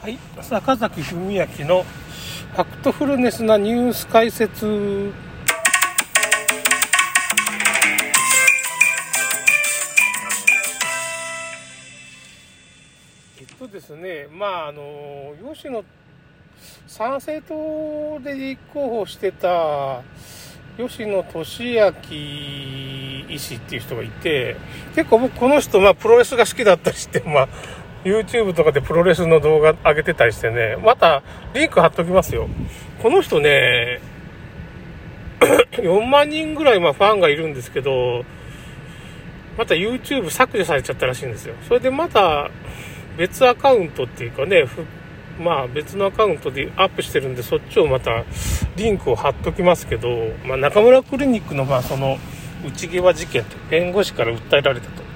はい、坂崎文明のファクトフルネスなニュース解説。えっとですね、まああの吉野参政党で立候補してた吉野俊明医師っていう人がいて、結構僕この人、まあプロレスが好きだったりして、まあ YouTube とかでプロレスの動画上げてたりしてね、またリンク貼っときますよ。この人ね、4万人ぐらいまファンがいるんですけど、また YouTube 削除されちゃったらしいんですよ。それでまた別アカウントっていうかね、まあ別のアカウントでアップしてるんで、そっちをまたリンクを貼っときますけど、まあ中村クリニックのまあその内際事件と弁護士から訴えられたと。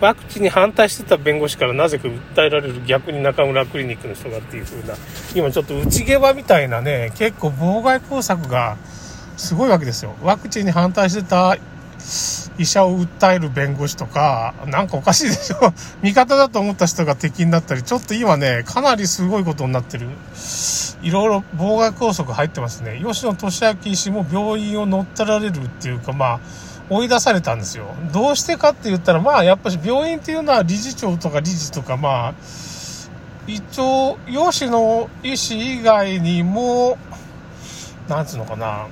ワクチンに反対してた弁護士からなぜか訴えられる逆に中村クリニックの人がっていう風な、今ちょっと内際みたいなね、結構妨害工作がすごいわけですよ。ワクチンに反対してた医者を訴える弁護士とか、なんかおかしいでしょ 味方だと思った人が敵になったり、ちょっと今ね、かなりすごいことになってる。いろいろ妨害拘束入ってますね。吉野俊明医師も病院を乗ったられるっていうか、まあ、追い出されたんですよ。どうしてかって言ったら、まあ、やっぱり病院っていうのは理事長とか理事とか、まあ、一応、吉野医師以外にも、なんつうのかな、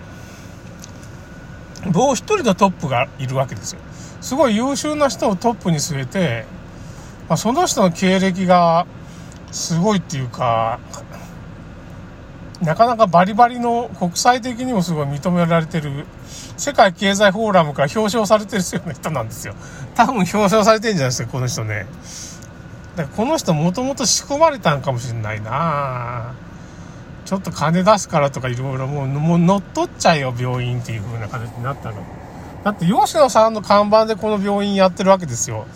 もう一人のトップがいるわけですよ。すごい優秀な人をトップに据えて、まあ、その人の経歴がすごいっていうか、なかなかバリバリの国際的にもすごい認められてる、世界経済フォーラムから表彰されてるような人なんですよ。多分表彰されてるんじゃないですか、この人ね。だからこの人もともと仕込まれたんかもしれないなちょっと金出すからとかいろいろもう、もう乗っ取っちゃえよ、病院っていう風な形になったの。だって吉野さんの看板でこの病院やってるわけですよ。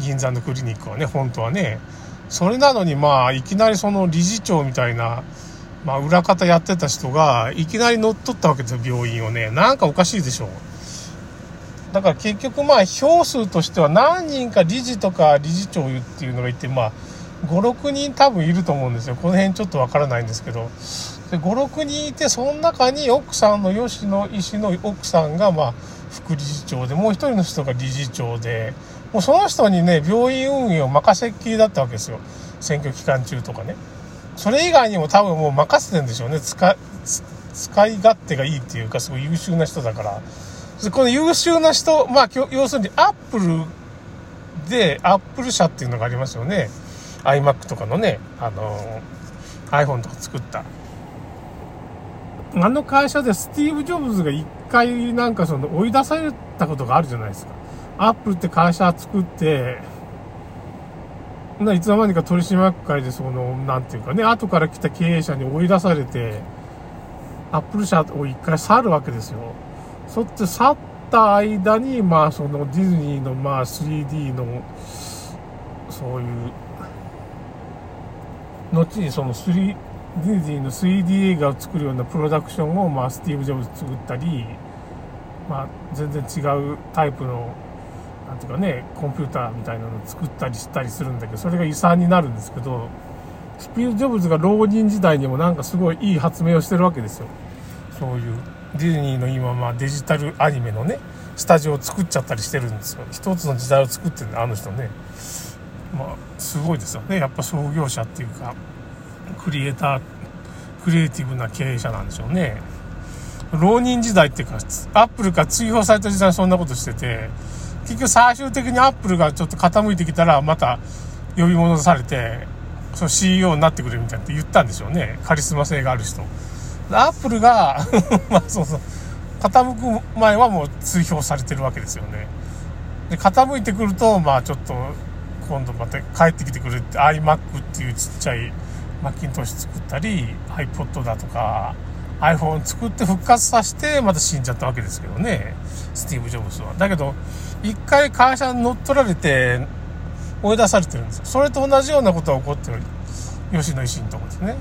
銀座のクリニックはね、本当はね。それなのにまあ、いきなりその理事長みたいな、まあ、裏方やってた人が、いきなり乗っ取ったわけですよ、病院をね。なんかおかしいでしょ。だから結局まあ、票数としては何人か理事とか理事長っていうのがいて、まあ、5、6人多分いると思うんですよ。この辺ちょっとわからないんですけど。で、5、6人いて、その中に奥さんの吉野医師の奥さんが、まあ、副理事長で、もう一人の人が理事長で、もうその人にね、病院運営を任せっきりだったわけですよ。選挙期間中とかね。それ以外にも多分もう任せてんでしょうね。使、使い勝手がいいっていうか、すごい優秀な人だから。この優秀な人、まあ、要するにアップルで、アップル社っていうのがありますよね。iMac とかのね、あの、iPhone とか作った。あの会社でスティーブ・ジョブズが一回なんかその追い出されたことがあるじゃないですか。アップルって会社作って、いつの間にか取締役会でその、なんていうかね、後から来た経営者に追い出されて、アップル社を一回去るわけですよ。そって去った間に、まあそのディズニーのまあ 3D の、そういう後にその3ディズニーの 3D 映画を作るようなプロダクションを、まあ、スティーブ・ジョブズ作ったり、まあ、全然違うタイプのなんていうかねコンピューターみたいなのを作ったりしたりするんだけどそれが遺産になるんですけどスピード・ジョブズが浪人時代にもなんかすごいいい発明をしてるわけですよそういうディズニーの今まあデジタルアニメのねスタジオを作っちゃったりしてるんですよ一つの時代を作ってるんだあの人ねまあ、すごいですよね。やっぱ創業者っていうか、クリエイター、クリエイティブな経営者なんでしょうね。浪人時代っていうか、アップルが追放された時代そんなことしてて、結局最終的にアップルがちょっと傾いてきたら、また呼び戻されて、その CEO になってくれみたいなって言ったんでしょうね。カリスマ性がある人。アップルが まあそうそう、傾く前はもう追放されてるわけですよね。で、傾いてくると、まあちょっと、今度また帰ってきてくれって iMac っていうちっちゃいマッキントッシュ作ったり iPod だとか iPhone 作って復活させてまた死んじゃったわけですけどねスティーブ・ジョブズはだけど一回会社に乗っ取られて追い出されてるんですよ。それと同じようなことが起こってる。吉野維新のとこですね。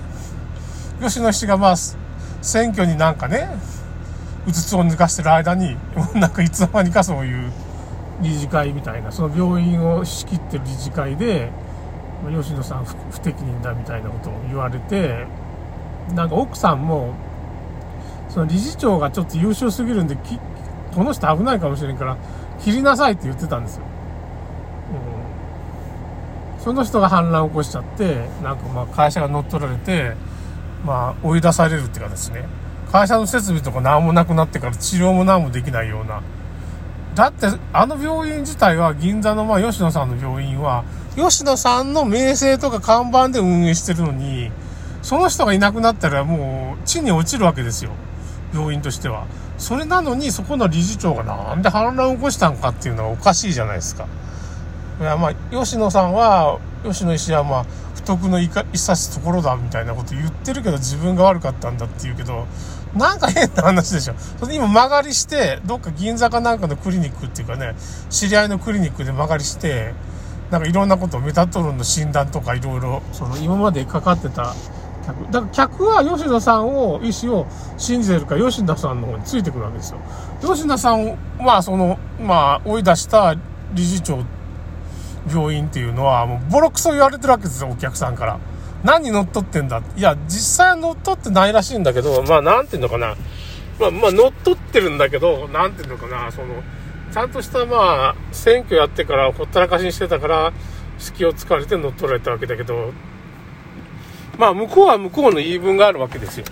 吉野医師がまあ選挙になんかねうつつを抜かしてる間になんかいつの間にかそういう理事会みたいなその病院を仕切ってる理事会で吉野さん不適任だみたいなことを言われてなんか奥さんもその理事長がちょっと優秀すぎるんでこの人危ないかもしれんから切りなさいって言ってたんですよ、うん、その人が反乱を起こしちゃってなんかまあ会社が乗っ取られてまあ追い出されるっていうかですね。会社の設備とか何もなくなってから治療も何もできないような。だってあの病院自体は銀座のまあ吉野さんの病院は吉野さんの名声とか看板で運営してるのにその人がいなくなったらもう地に落ちるわけですよ。病院としてはそれなのにそこの理事長がなんで反乱を起こしたのかっていうのはおかしいじゃないですかいやまあ吉野さんは吉野医師はまあ不徳のいかいさすところだみたいなこと言ってるけど自分が悪かったんだって言うけどなんか変な話でしょ。それ今曲がりして、どっか銀座かなんかのクリニックっていうかね、知り合いのクリニックで曲がりして、なんかいろんなことメタトロンの診断とかいろいろ、その今までかかってた客。だから客は吉野さんを、医師を信じてるから吉野さんの方についてくるわけですよ。吉野さんは、その、まあ、追い出した理事長、病院っていうのは、もうボロクソ言われてるわけですよ、お客さんから。何乗っ取ってんだ？いや、実際は乗っ取ってないらしいんだけど、まあ、なんていうのかな。まあ、まあ、乗っ取ってるんだけど、なんていうのかな、その、ちゃんとしたまあ、選挙やってからほったらかしにしてたから、隙を突かれて乗っ取られたわけだけど、まあ、向こうは向こうの言い分があるわけですよ。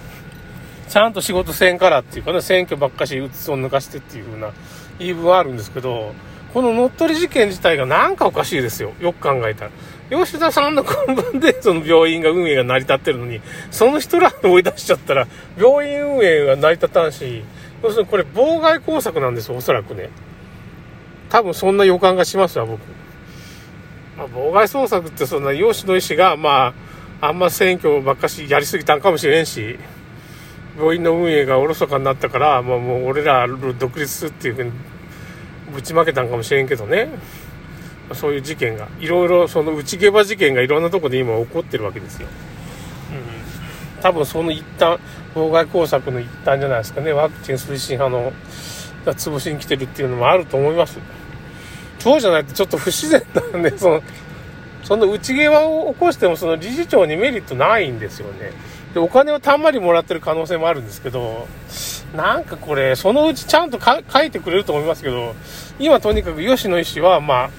ちゃんと仕事せんからっていうかね、選挙ばっかしうつを抜かしてっていう風な言い分はあるんですけど、この乗っ取り事件自体がなんかおかしいですよ。よく考えたら。吉田さんの看板でその病院が運営が成り立ってるのに、その人らを追い出しちゃったら、病院運営が成り立たんし、要するにこれ妨害工作なんですよ、おそらくね。多分そんな予感がしますわ、僕。まあ、妨害捜索ってそんな養子の医師が、まあ、あんま選挙ばっかしやりすぎたんかもしれんし、病院の運営がおろそかになったから、まあ、もう俺ら独立っていうふうにぶちまけたんかもしれんけどね。そういう事件が、いろいろその内毛場事件がいろんなとこで今起こってるわけですよ。うん。多分その一端、妨害工作の一端じゃないですかね。ワクチン推進派の、が潰しに来てるっていうのもあると思います。そうじゃないとちょっと不自然なんで、その、その内毛場を起こしてもその理事長にメリットないんですよね。で、お金をたんまりもらってる可能性もあるんですけど、なんかこれ、そのうちちゃんと書いてくれると思いますけど、今とにかく吉野医師は、まあ、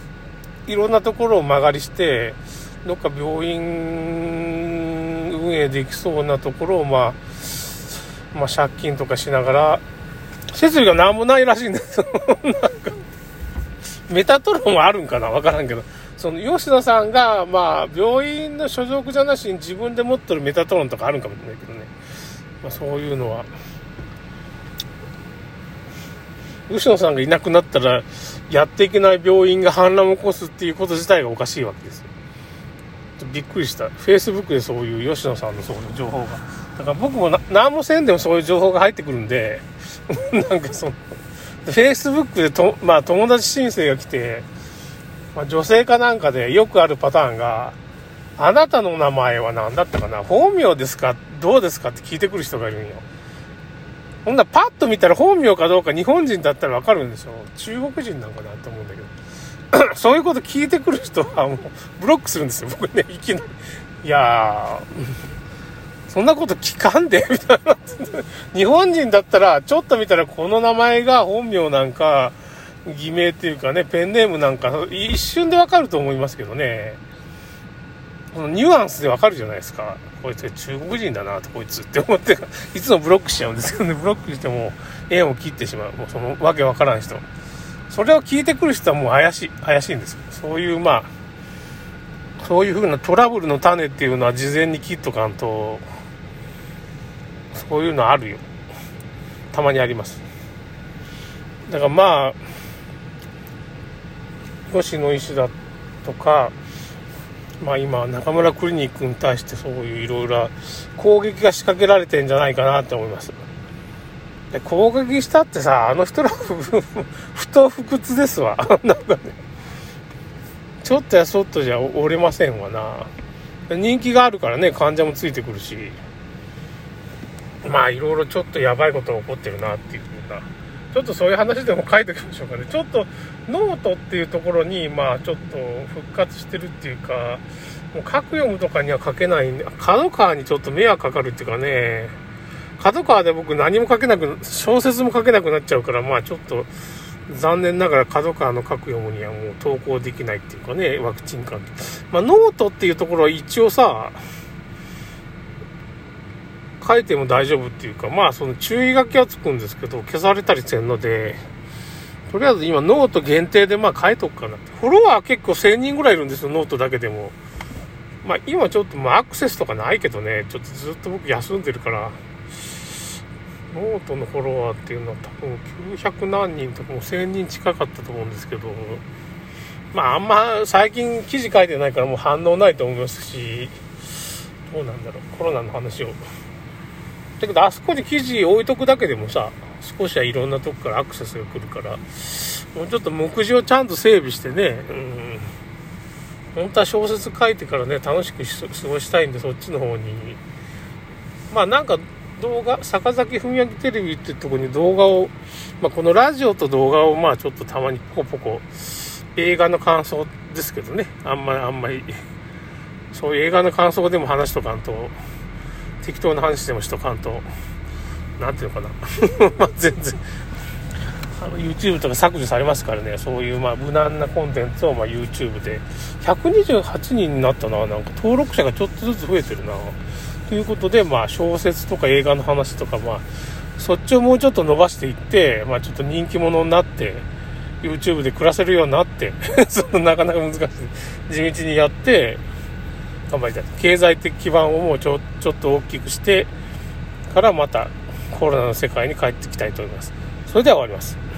いろんなところを曲がりして、どっか病院運営できそうなところを、まあ、まあ、借金とかしながら、設備が何もないらしいんですよ。なんか、メタトロンはあるんかな？わからんけど。その、吉野さんが、まあ、病院の所属じゃなしに自分で持ってるメタトロンとかあるんかもしれないけどね。まあ、そういうのは。吉野さんがいなくなったら、やっていけない病院が反乱を起こすっていうこと自体がおかしいわけですよ。びっくりした。Facebook でそういう吉野さんのそういう情報が。だから僕も何もせんでもそういう情報が入ってくるんで、なんかその、Facebook でと、まあ友達申請が来て、まあ、女性かなんかでよくあるパターンが、あなたの名前は何だったかな？本名ですか？どうですかって聞いてくる人がいるんよ。ほんならパッと見たら本名かどうか日本人だったらわかるんですよ。中国人なんかなと思うんだけど。そういうこと聞いてくる人はもうブロックするんですよ。僕ね、いきなり。いやー、そんなこと聞かんでみたいな。日本人だったら、ちょっと見たらこの名前が本名なんか、偽名っていうかね、ペンネームなんか、一瞬でわかると思いますけどね。このニュアンスでわかるじゃないですか。こいつ中国人だなとこいつって思っていつもブロックしちゃうんですけどね。ブロックしても縁を切ってしまう。もうそのわけわからん人。それを聞いてくる人はもう怪しい怪しいんですよ。そういうまあそういうふうなトラブルの種っていうのは事前に切っとかんとそういうのあるよ。たまにあります。だからまあ吉野医師だとかまあ、今中村クリニックに対してそういういろいろ攻撃が仕掛けられてんじゃないかなって思います。で攻撃したってさあの人ら不当不屈ですわ。なんかね。ちょっとやそっとじゃ折れませんわな。人気があるからね患者もついてくるし。まあいろいろちょっとやばいことが起こってるなっていうふうな。ちょっとそういう話でも書いておきましょうかね。ちょっとノートっていうところに、まあちょっと復活してるっていうか、もうカクヨムとかには書けないんで、角川にちょっと迷惑かかるっていうかね、角川で僕何も書けなく、小説も書けなくなっちゃうから、まあちょっと、残念ながら角川のカクヨムにはもう投稿できないっていうかね、ワクチン関係。まあノートっていうところは一応さ、書いても大丈夫っていうか、まあその注意書きはつくんですけど、消されたりせんので、とりあえず今ノート限定でまあ書いとくかなって。フォロワー結構1000人ぐらいいるんですよ、ノートだけでも。まあ今ちょっとまあアクセスとかないけどね、ちょっとずっと僕休んでるから、ノートのフォロワーっていうのは多分900何人とかもう1000人近かったと思うんですけど、まああんま最近記事書いてないからもう反応ないと思いますし、どうなんだろう、コロナの話を。だけどあそこに記事置いとくだけでもさ、少しはいろんなとこからアクセスが来るから、もうちょっと目次をちゃんと整備してね、うん、本当は小説書いてからね、楽しく過ごしたいんで、そっちの方に。まあなんか動画、坂崎文明テレビっていうとこに動画を、まあ、このラジオと動画をまあちょっとたまにポコポコ、映画の感想ですけどね、あんまりあんまり、そういう映画の感想でも話しとかんと、適当な話でもしとかんと、なんていうのかな、まあ全然、YouTube とか削除されますからね、そういうまあ無難なコンテンツをま YouTube で、128人になったな、なんか登録者がちょっとずつ増えてるな。ということで、まあ、小説とか映画の話とか、まあ、そっちをもうちょっと伸ばしていって、まあ、ちょっと人気者になって、YouTube で暮らせるようになって、そのなかなか難しい。地道にやって、頑張りたい。経済的基盤をもうちょちょっと大きくして、からまたコロナの世界に帰ってきたいと思います。それでは終わります。